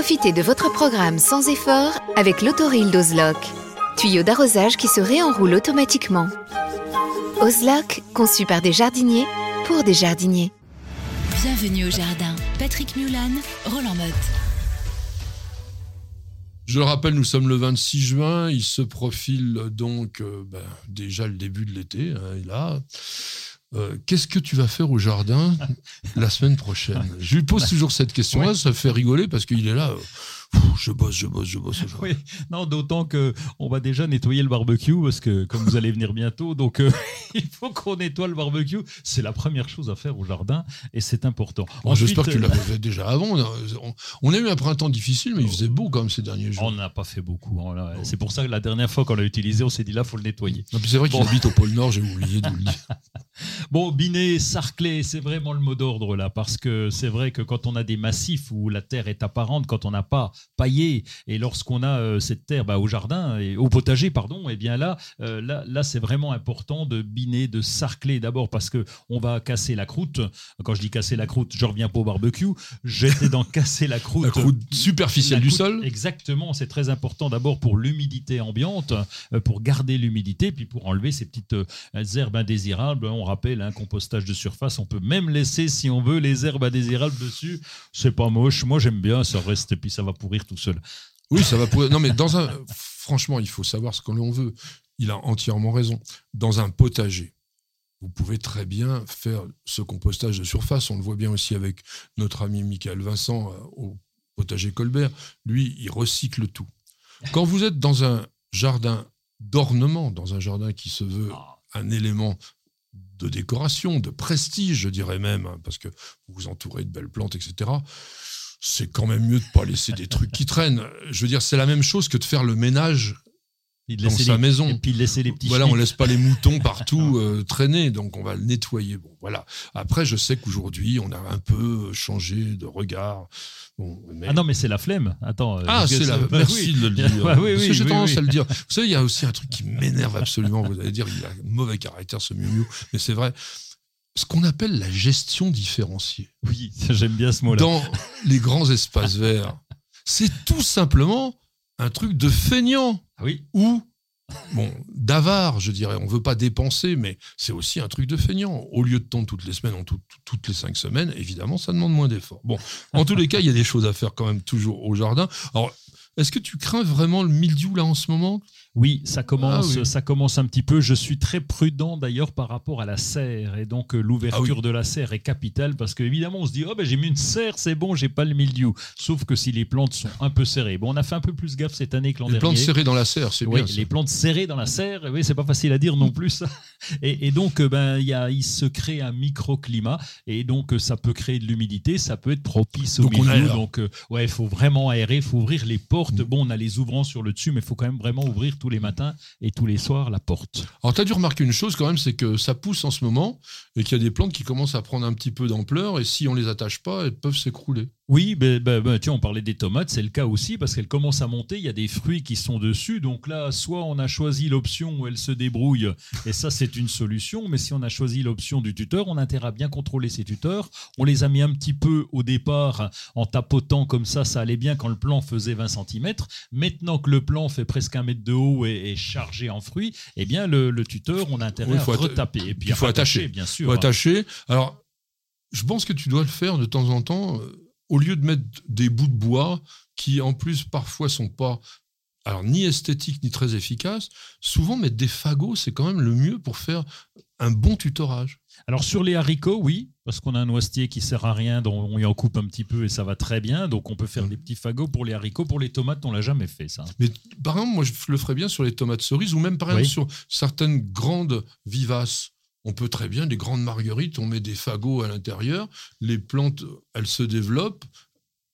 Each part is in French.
Profitez de votre programme sans effort avec l'autoril d'Ozlock. Tuyau d'arrosage qui se réenroule automatiquement. Ozlock, conçu par des jardiniers pour des jardiniers. Bienvenue au jardin. Patrick Mulan, Roland Motte. Je le rappelle, nous sommes le 26 juin. Il se profile donc euh, ben, déjà le début de l'été. Hein, et là, euh, qu'est-ce que tu vas faire au jardin la semaine prochaine? Je lui pose toujours cette question-là. Ça fait rigoler parce qu'il est là. euh, je bosse, je bosse, je bosse. Oui, non, d'autant que on va déjà nettoyer le barbecue parce que comme vous allez venir bientôt, donc euh, il faut qu'on nettoie le barbecue. C'est la première chose à faire au jardin et c'est important. Bon, J'espère que tu l'avais fait déjà avant. On, on a eu un printemps difficile, mais il faisait beau quand même ces derniers jours. On n'a pas fait beaucoup. hein. C'est pour ça que la dernière fois qu'on l'a utilisé, on s'est dit là, faut le nettoyer. C'est vrai qu'il Bon. habite au pôle Nord, j'ai oublié de vous le dire. Bon, Binet, Sarclay, c'est vraiment le mot d'ordre là, parce que c'est vrai que quand on a des massifs où la terre est apparente, quand on n'a pas paillé, et lorsqu'on a euh, cette terre bah, au jardin, et au potager, pardon, et bien là, euh, là, là c'est vraiment important de biner, de sarcler d'abord parce que on va casser la croûte. Quand je dis casser la croûte, je reviens pas au barbecue. J'étais dans casser la croûte. La croûte superficielle La du sol. Exactement, c'est très important d'abord pour l'humidité ambiante, euh, pour garder l'humidité, puis pour enlever ces petites herbes indésirables. On rappelle, un compostage de surface, on peut même laisser, si on veut, les herbes indésirables dessus. C'est pas moche. Moi, j'aime bien, ça reste, et puis ça va pourrir tout seul. Oui, ça va pourrir. Non, mais dans un. Franchement, il faut savoir ce que l'on veut. Il a entièrement raison. Dans un potager, vous pouvez très bien faire ce compostage de surface. On le voit bien aussi avec notre ami Michael Vincent euh, au potager Colbert. Lui, il recycle tout. Quand vous êtes dans un jardin d'ornement, dans un jardin qui se veut un élément de décoration, de prestige, je dirais même, hein, parce que vous vous entourez de belles plantes, etc. C'est quand même mieux de pas laisser des trucs qui traînent. Je veux dire, c'est la même chose que de faire le ménage De dans sa les- maison. Et puis de laisser les petits Voilà, on laisse pas les moutons partout euh, traîner, donc on va le nettoyer. Bon, voilà. Après, je sais qu'aujourd'hui, on a un peu changé de regard. Bon, mais- Ah non, mais c'est la flemme. Attends. euh, Ah, c'est la. bah Merci oui. de le dire. Bah oui, Parce oui, que j'ai tendance à le dire. Vous savez, il y a aussi un truc qui m'énerve absolument. Vous allez dire, il a un mauvais caractère, ce miou mais c'est vrai. Ce qu'on appelle la gestion différenciée Oui, j'aime bien ce mot-là. dans les grands espaces verts, c'est tout simplement un truc de feignant Ah oui. ou bon d'avare, je dirais. On veut pas dépenser, mais c'est aussi un truc de feignant. Au lieu de tondre toutes les semaines, en tout- toutes les cinq semaines, évidemment, ça demande moins d'efforts. Bon, en tous les cas, il y a des choses à faire quand même toujours au jardin. Alors, est-ce que tu crains vraiment le mildiou là en ce moment? Oui, ça commence, Ah oui. ça commence un petit peu. Je suis très prudent d'ailleurs par rapport à la serre et donc euh, l'ouverture Ah oui. de la serre est capitale parce qu'évidemment on se dit oh ben j'ai mis une serre, c'est bon, j'ai pas le mildiou. Sauf que si les plantes sont un peu serrées. Bon, on a fait un peu plus gaffe cette année que l'an Les dernier. plantes serrées dans la serre, c'est Oui, bien. ça. les plantes serrées dans la serre, oui, c'est pas facile à dire non plus. ça. Et, et donc, euh, ben, il y a, il se crée un microclimat, et donc euh, ça peut créer de l'humidité, ça peut être propice au Donc, milieu. Donc, ouais, il faut vraiment aérer, il faut ouvrir les portes. Bon, on a les ouvrants sur le dessus, mais il faut quand même vraiment ouvrir tous les matins et tous les soirs la porte. Alors, tu as dû remarquer une chose quand même, c'est que ça pousse en ce moment et qu'il y a des plantes qui commencent à prendre un petit peu d'ampleur et si on les attache pas, elles peuvent s'écrouler. Oui, ben, tiens, on parlait des tomates, c'est le cas aussi parce qu'elles commencent à monter, il y a des fruits qui sont dessus. Donc là, soit on a choisi l'option où elles se débrouillent, et ça c'est une solution, mais si on a choisi l'option du tuteur, on a intérêt à bien contrôler ces tuteurs. On les a mis un petit peu au départ en tapotant comme ça, ça allait bien quand le plan faisait 20 cm. Maintenant que le plan fait presque un mètre de haut et est chargé en fruits, eh bien le, le tuteur, on a intérêt Oui, à retaper. Et puis il faut rattacher, attacher. bien sûr. Faut attacher. Alors, je pense que tu dois le faire de temps en temps, euh, au lieu de mettre des bouts de bois qui, en plus, parfois sont pas alors ni esthétique ni très efficace. Souvent, mettre des fagots, c'est quand même le mieux pour faire un bon tutorage. Alors sur les haricots, oui, parce qu'on a un noisetier qui sert à rien, dont on y en coupe un petit peu et ça va très bien. Donc on peut faire des petits fagots pour les haricots. Pour les tomates, on l'a jamais fait ça. Mais par exemple, moi, je le ferais bien sur les tomates cerises ou même par Oui. exemple sur certaines grandes vivaces. On peut très bien, des grandes marguerites, on met des fagots à l'intérieur, les plantes, elles se développent,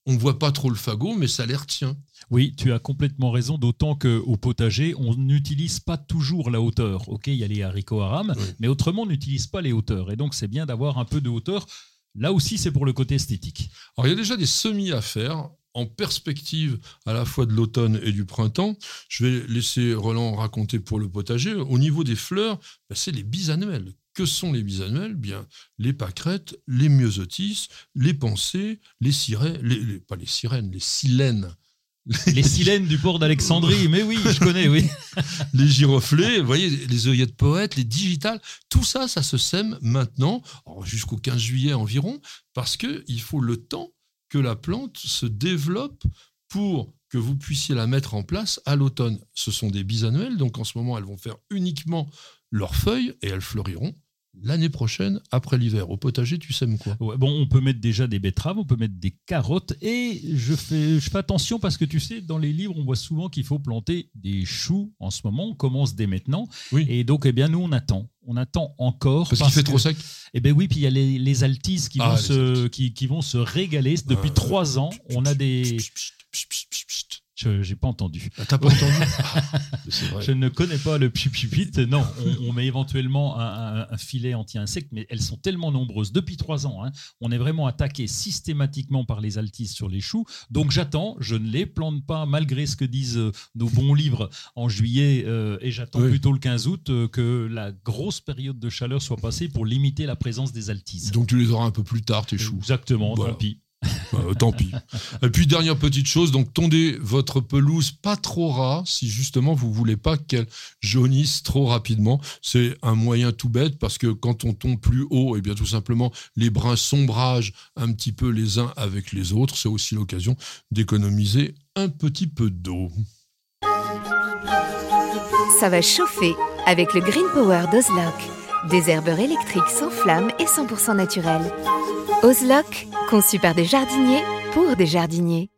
on ne voit pas trop le fagot, mais ça les retient. Oui, tu as complètement raison, d'autant qu'au potager, on n'utilise pas toujours la hauteur. Ok, il y a les haricots à rame, Oui. mais autrement, on n'utilise pas les hauteurs. Et donc, c'est bien d'avoir un peu de hauteur. Là aussi, c'est pour le côté esthétique. Alors, il y a déjà des semis à faire en perspective à la fois de l'automne et du printemps. Je vais laisser Roland raconter pour le potager. Au niveau des fleurs, ben, c'est les bisannuelles. Que sont les bisannuelles Bien, les pâquerettes, les myosotis, les pensées, les sirènes, les, les- pas les sirènes, les silènes, Les silènes du port d'Alexandrie, mais oui, je connais, oui. les giroflées, vous voyez, les œillettes poètes, les digitales, tout ça, ça se sème maintenant, jusqu'au 15 juillet environ, parce qu'il faut le temps que la plante se développe pour que vous puissiez la mettre en place à l'automne. Ce sont des bisannuelles, donc en ce moment, elles vont faire uniquement leurs feuilles et elles fleuriront l'année prochaine, après l'hiver. Au potager, tu sèmes quoi? Ouais, bon, on peut mettre déjà des betteraves, on peut mettre des carottes, et je fais, je fais attention parce que tu sais, dans les livres, on voit souvent qu'il faut planter des choux en ce moment. On commence dès maintenant. Oui. Et donc, eh bien, nous, on attend. On attend encore. Parce qu'il fait que- trop sec Eh bien oui, puis il y a les, les altises qui, Ah, vont les se, altises. qui, qui vont se régaler. Depuis Euh, trois ans, on a des... Je j'ai pas entendu. Ah, T'as pas entendu Ah, vrai. Je ne connais pas le pipipit. Non, on, on met éventuellement un, un- un filet anti-insecte, mais elles sont tellement nombreuses. Depuis trois ans, hein, on est vraiment attaqué systématiquement par les altises sur les choux. Donc j'attends, je ne les plante pas, malgré ce que disent euh, nos bons livres en juillet, euh, et j'attends Oui. plutôt le 15 août euh, que la grosse période de chaleur soit passée pour limiter la présence des altises. Donc tu les auras un peu plus tard, tes choux. Exactement, Voilà. tant pis. Euh, tant pis. Et puis, dernière petite chose, donc tondez votre pelouse pas trop ras si justement vous voulez pas qu'elle jaunisse trop rapidement. C'est un moyen tout bête parce que quand on tombe plus haut, et bien tout simplement, les brins sombragent un petit peu les uns avec les autres. C'est aussi l'occasion d'économiser un petit peu d'eau. Ça va chauffer avec le Green Power d'Ozlock. Des herbeurs électriques sans flamme et 100% naturels. Ozlock, conçu par des jardiniers pour des jardiniers.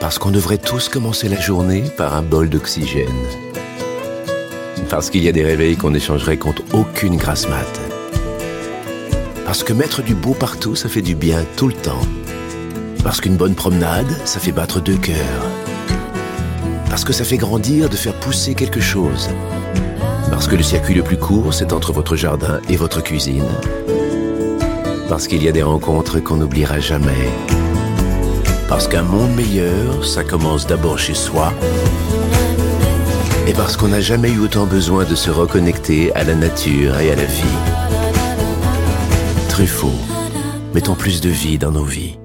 Parce qu'on devrait tous commencer la journée par un bol d'oxygène. Parce qu'il y a des réveils qu'on échangerait contre aucune grasse mat. Parce que mettre du beau partout, ça fait du bien tout le temps. Parce qu'une bonne promenade, ça fait battre deux cœurs. Parce que ça fait grandir de faire pousser quelque chose. Parce que le circuit le plus court, c'est entre votre jardin et votre cuisine. Parce qu'il y a des rencontres qu'on n'oubliera jamais. Parce qu'un monde meilleur, ça commence d'abord chez soi. Et parce qu'on n'a jamais eu autant besoin de se reconnecter à la nature et à la vie. Truffaut, mettons plus de vie dans nos vies.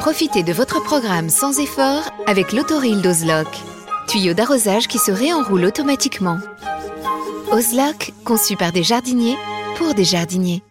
Profitez de votre programme sans effort avec l'autoril d'Ozlock. Tuyau d'arrosage qui se réenroule automatiquement. Ozlock, conçu par des jardiniers pour des jardiniers.